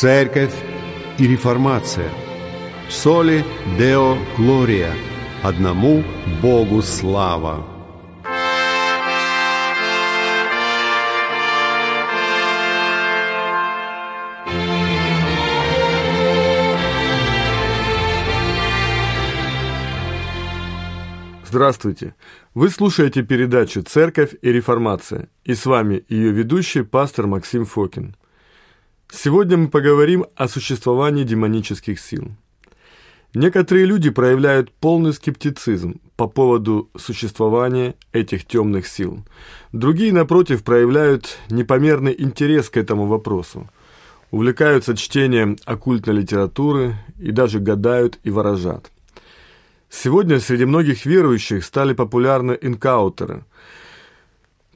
Церковь и реформация. Соли Део Глория. Одному Богу слава. Здравствуйте! Вы слушаете передачу «Церковь и реформация» и с вами ее ведущий пастор Максим Фокин. Сегодня мы поговорим о существовании демонических сил. Некоторые люди проявляют полный скептицизм по поводу существования этих темных сил. Другие, напротив, проявляют непомерный интерес к этому вопросу, увлекаются чтением оккультной литературы и даже гадают и выражат. Сегодня среди многих верующих стали популярны инкаутеры,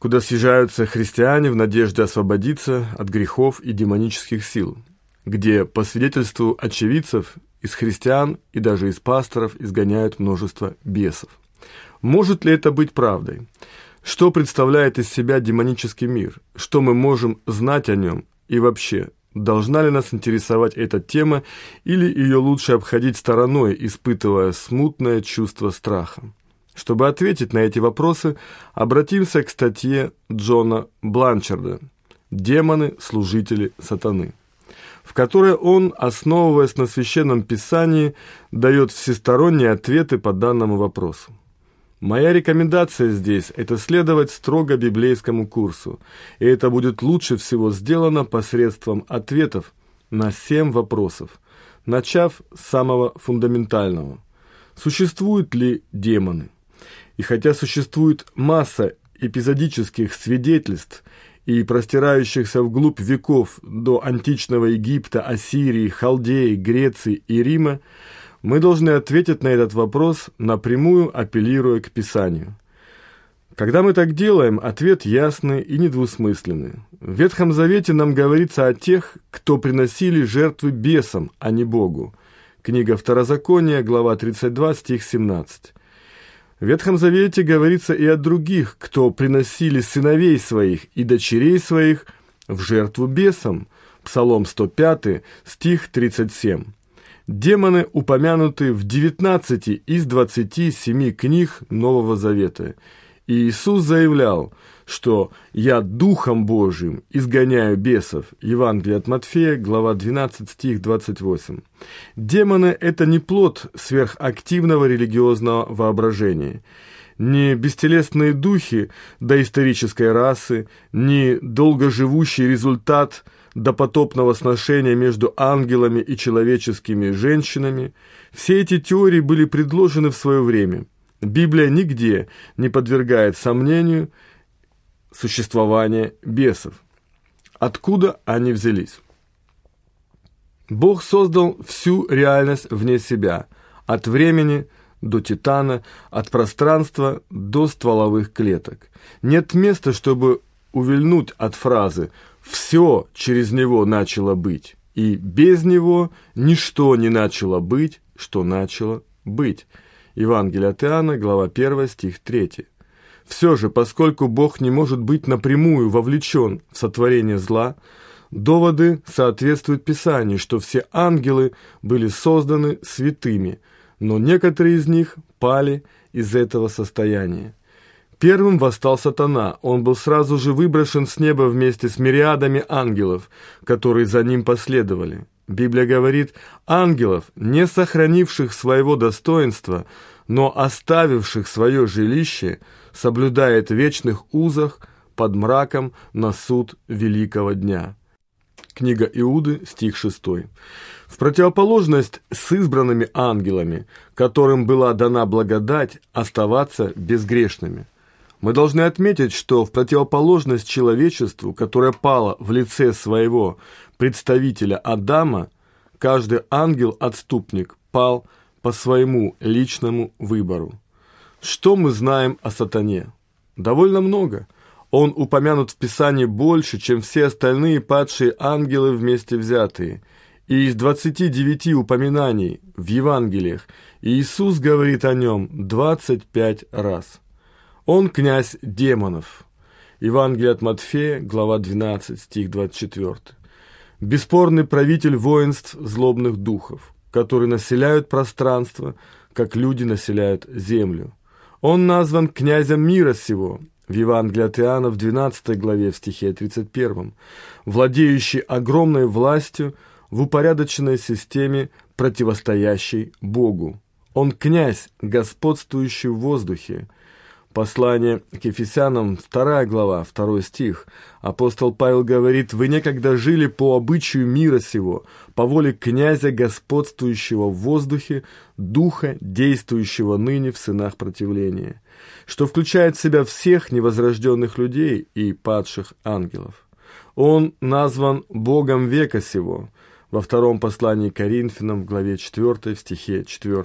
куда съезжаются христиане в надежде освободиться от грехов и демонических сил, где, по свидетельству очевидцев, из христиан и даже из пасторов изгоняют множество бесов. Может ли это быть правдой? Что представляет из себя демонический мир? Что мы можем знать о нем? И вообще, Должна ли нас интересовать эта тема, или ее лучше обходить стороной, испытывая смутное чувство страха? Чтобы ответить на эти вопросы, обратимся к статье Джона Бланчарда «Демоны – служители сатаны», в которой он, основываясь на Священном Писании, дает всесторонние ответы по данному вопросу. Моя рекомендация здесь – это следовать строго библейскому курсу, и это будет лучше всего сделано посредством ответов на семь вопросов, начав с самого фундаментального. Существуют ли демоны? И хотя существует масса эпизодических свидетельств и простирающихся вглубь веков до античного Египта, Ассирии, Халдеи, Греции и Рима, мы должны ответить на этот вопрос, напрямую апеллируя к Писанию. Когда мы так делаем, ответ ясный и недвусмысленный. В Ветхом Завете нам говорится о тех, кто приносили жертвы бесам, а не Богу. Книга Второзакония, глава 32, стих 17. В Ветхом Завете говорится и о других, кто приносили сыновей своих и дочерей своих в жертву бесам. Псалом 105, стих 37. Демоны упомянуты в 19 из 27 книг Нового Завета. И Иисус заявлял, что «Я Духом Божиим изгоняю бесов» Евангелие от Матфея, глава 12, стих 28. Демоны – это не плод сверхактивного религиозного воображения – не бестелесные духи доисторической расы, не долгоживущий результат допотопного сношения между ангелами и человеческими женщинами, все эти теории были предложены в свое время. Библия нигде не подвергает сомнению существование бесов. Откуда они взялись? Бог создал всю реальность вне себя, от времени до титана, от пространства до стволовых клеток. Нет места, чтобы увильнуть от фразы все через него начало быть, и без него ничто не начало быть, что начало быть. Евангелие от Иоанна, глава 1, стих 3. Все же, поскольку Бог не может быть напрямую вовлечен в сотворение зла, доводы соответствуют Писанию, что все ангелы были созданы святыми, но некоторые из них пали из этого состояния. Первым восстал сатана. Он был сразу же выброшен с неба вместе с мириадами ангелов, которые за ним последовали. Библия говорит, ангелов, не сохранивших своего достоинства, но оставивших свое жилище, соблюдает в вечных узах под мраком на суд великого дня. Книга Иуды, стих 6. В противоположность с избранными ангелами, которым была дана благодать оставаться безгрешными – мы должны отметить, что в противоположность человечеству, которое пало в лице своего представителя Адама, каждый ангел-отступник пал по своему личному выбору. Что мы знаем о сатане? Довольно много. Он упомянут в Писании больше, чем все остальные падшие ангелы вместе взятые. И из 29 упоминаний в Евангелиях Иисус говорит о нем 25 раз. Он князь демонов. Евангелие от Матфея, глава 12, стих 24. бесспорный правитель воинств злобных духов, которые населяют пространство, как люди населяют землю. Он назван князем мира сего, в Евангелии от Иоанна в 12 главе в стихе 31, владеющий огромной властью в упорядоченной системе, противостоящей Богу. Он князь, господствующий в воздухе. Послание к Ефесянам, 2 глава, 2 стих. Апостол Павел говорит, «Вы некогда жили по обычаю мира сего, по воле князя, господствующего в воздухе, духа, действующего ныне в сынах противления» что включает в себя всех невозрожденных людей и падших ангелов. Он назван Богом века сего во втором послании Коринфянам в главе 4 в стихе 4.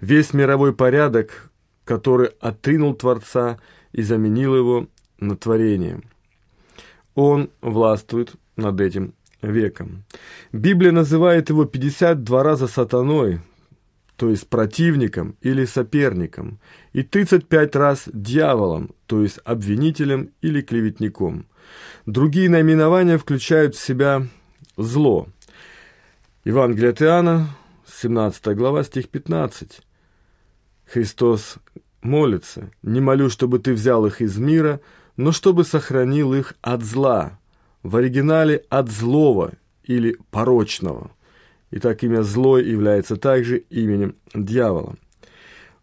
Весь мировой порядок, который отринул Творца и заменил его на творение. Он властвует над этим веком. Библия называет его 52 раза сатаной, то есть противником или соперником, и 35 раз дьяволом, то есть обвинителем или клеветником. Другие наименования включают в себя зло. Евангелие от Иоанна, 17 глава, стих 15. Христос молится, «Не молю, чтобы ты взял их из мира, но чтобы сохранил их от зла». В оригинале «от злого» или «порочного». Итак, имя «злой» является также именем дьявола.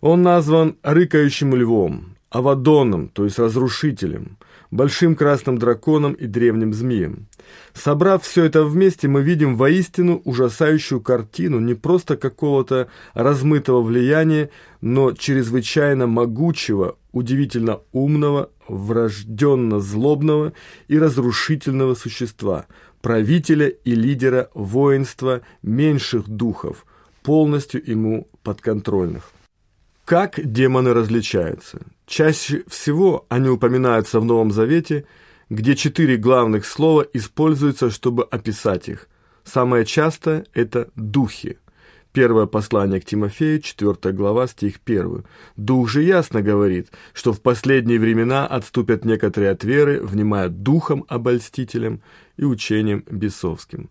Он назван «рыкающим львом», «авадоном», то есть «разрушителем», «большим красным драконом» и «древним змеем». Собрав все это вместе, мы видим воистину ужасающую картину не просто какого-то размытого влияния, но чрезвычайно могучего, удивительно умного, врожденно злобного и разрушительного существа – правителя и лидера воинства меньших духов, полностью ему подконтрольных. Как демоны различаются? Чаще всего они упоминаются в Новом Завете, где четыре главных слова используются, чтобы описать их. Самое часто это «духи». Первое послание к Тимофею, 4 глава, стих 1. «Дух же ясно говорит, что в последние времена отступят некоторые от веры, внимая духом обольстителям и учением бесовским».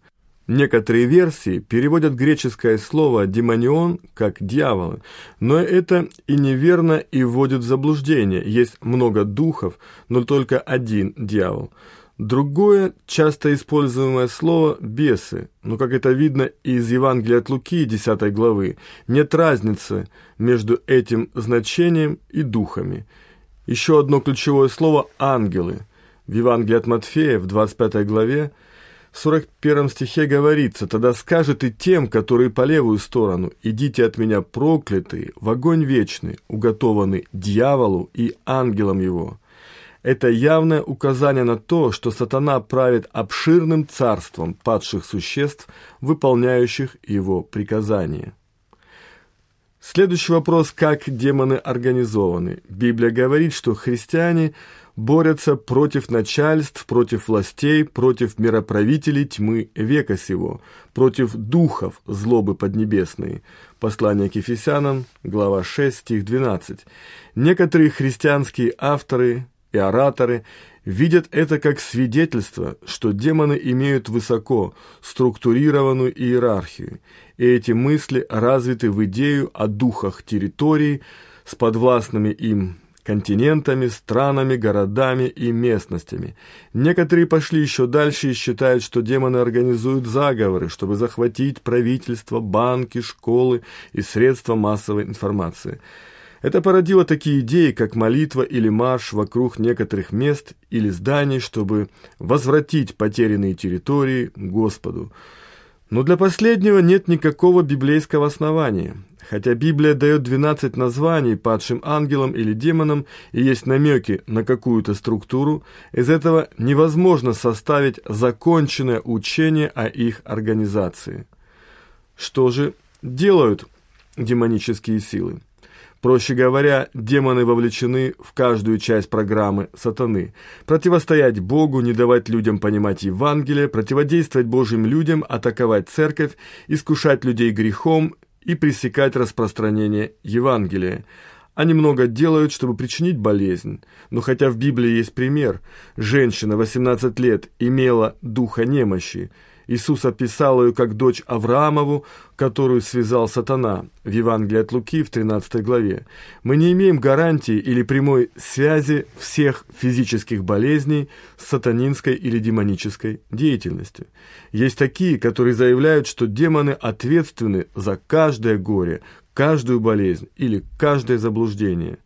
Некоторые версии переводят греческое слово «демонион» как «дьяволы», но это и неверно и вводит в заблуждение. Есть много духов, но только один дьявол – Другое, часто используемое слово «бесы», но, как это видно из Евангелия от Луки, 10 главы, нет разницы между этим значением и духами. Еще одно ключевое слово «ангелы». В Евангелии от Матфея, в 25 главе, в 41 стихе говорится, «Тогда скажет и тем, которые по левую сторону, идите от меня проклятые, в огонь вечный, уготованный дьяволу и ангелам его». Это явное указание на то, что сатана правит обширным царством падших существ, выполняющих его приказания. Следующий вопрос, как демоны организованы. Библия говорит, что христиане борются против начальств, против властей, против мироправителей тьмы века сего, против духов злобы поднебесной. Послание к Ефесянам, глава 6, стих 12. Некоторые христианские авторы и ораторы видят это как свидетельство, что демоны имеют высоко структурированную иерархию, и эти мысли развиты в идею о духах территорий с подвластными им континентами, странами, городами и местностями. Некоторые пошли еще дальше и считают, что демоны организуют заговоры, чтобы захватить правительство, банки, школы и средства массовой информации – это породило такие идеи, как молитва или марш вокруг некоторых мест или зданий, чтобы возвратить потерянные территории Господу. Но для последнего нет никакого библейского основания. Хотя Библия дает 12 названий падшим ангелам или демонам и есть намеки на какую-то структуру, из этого невозможно составить законченное учение о их организации. Что же делают демонические силы? Проще говоря, демоны вовлечены в каждую часть программы сатаны. Противостоять Богу, не давать людям понимать Евангелие, противодействовать Божьим людям, атаковать церковь, искушать людей грехом и пресекать распространение Евангелия. Они много делают, чтобы причинить болезнь. Но хотя в Библии есть пример, женщина 18 лет имела духа немощи, Иисус описал ее как дочь Авраамову, которую связал сатана в Евангелии от Луки в 13 главе. Мы не имеем гарантии или прямой связи всех физических болезней с сатанинской или демонической деятельностью. Есть такие, которые заявляют, что демоны ответственны за каждое горе, каждую болезнь или каждое заблуждение.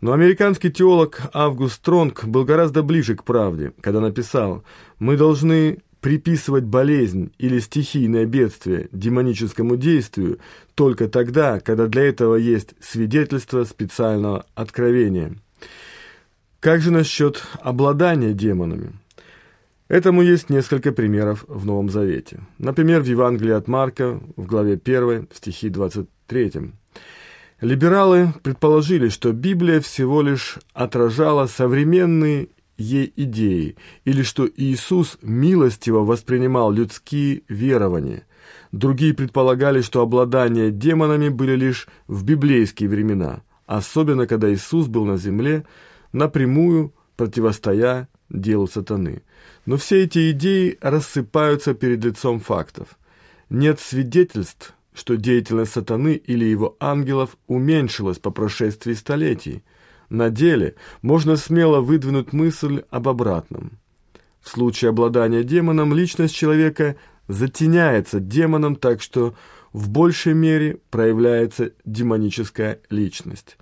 Но американский теолог Август Стронг был гораздо ближе к правде, когда написал «Мы должны приписывать болезнь или стихийное бедствие демоническому действию только тогда, когда для этого есть свидетельство специального откровения. Как же насчет обладания демонами? Этому есть несколько примеров в Новом Завете. Например, в Евангелии от Марка, в главе 1, в стихе 23. Либералы предположили, что Библия всего лишь отражала современные ей идеи, или что Иисус милостиво воспринимал людские верования. Другие предполагали, что обладания демонами были лишь в библейские времена, особенно когда Иисус был на земле, напрямую противостоя делу сатаны. Но все эти идеи рассыпаются перед лицом фактов. Нет свидетельств, что деятельность сатаны или его ангелов уменьшилась по прошествии столетий – на деле можно смело выдвинуть мысль об обратном. В случае обладания демоном личность человека затеняется демоном, так что в большей мере проявляется демоническая личность.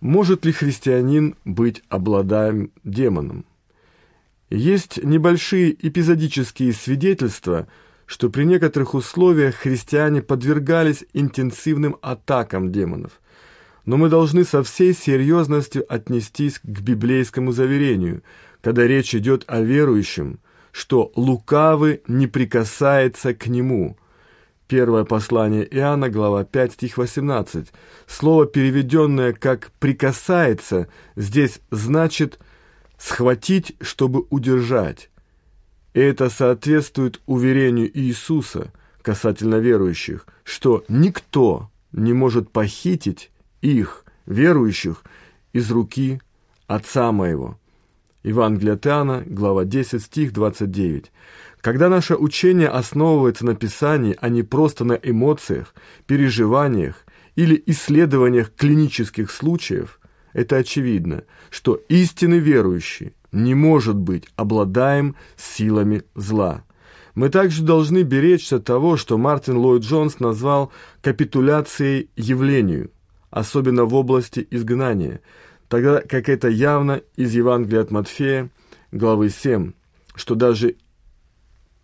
Может ли христианин быть обладаем демоном? Есть небольшие эпизодические свидетельства, что при некоторых условиях христиане подвергались интенсивным атакам демонов но мы должны со всей серьезностью отнестись к библейскому заверению, когда речь идет о верующем, что лукавый не прикасается к нему. Первое послание Иоанна, глава 5, стих 18. Слово, переведенное как «прикасается», здесь значит «схватить, чтобы удержать». И это соответствует уверению Иисуса касательно верующих, что никто не может похитить их, верующих, из руки Отца моего». Евангелие от глава 10, стих 29. Когда наше учение основывается на Писании, а не просто на эмоциях, переживаниях или исследованиях клинических случаев, это очевидно, что истинный верующий не может быть обладаем силами зла. Мы также должны беречься того, что Мартин Ллойд Джонс назвал капитуляцией явлению особенно в области изгнания, тогда как это явно из Евангелия от Матфея, главы 7, что даже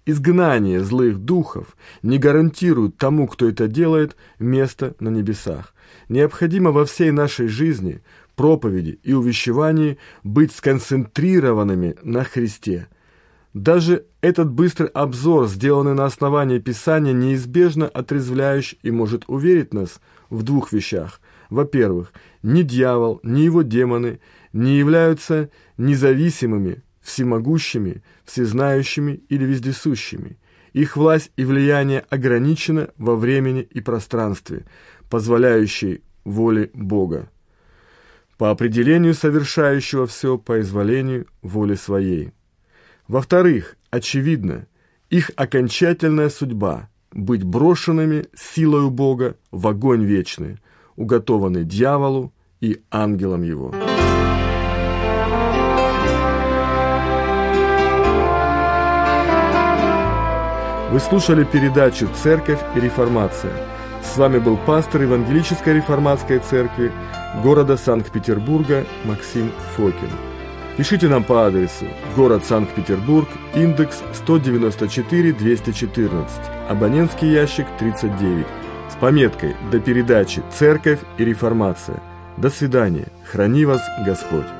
изгнание злых духов не гарантирует тому, кто это делает, место на небесах. Необходимо во всей нашей жизни, проповеди и увещевании быть сконцентрированными на Христе. Даже этот быстрый обзор, сделанный на основании Писания, неизбежно отрезвляющий и может уверить нас в двух вещах – во-первых, ни дьявол, ни его демоны не являются независимыми, всемогущими, всезнающими или вездесущими. Их власть и влияние ограничено во времени и пространстве, позволяющей воле Бога. По определению совершающего все по изволению воли своей. Во-вторых, очевидно, их окончательная судьба – быть брошенными силою Бога в огонь вечный – уготованный дьяволу и ангелам его. Вы слушали передачу «Церковь и реформация». С вами был пастор Евангелической реформатской церкви города Санкт-Петербурга Максим Фокин. Пишите нам по адресу город Санкт-Петербург, индекс 194-214, абонентский ящик 39 пометкой «До передачи «Церковь и реформация». До свидания. Храни вас Господь.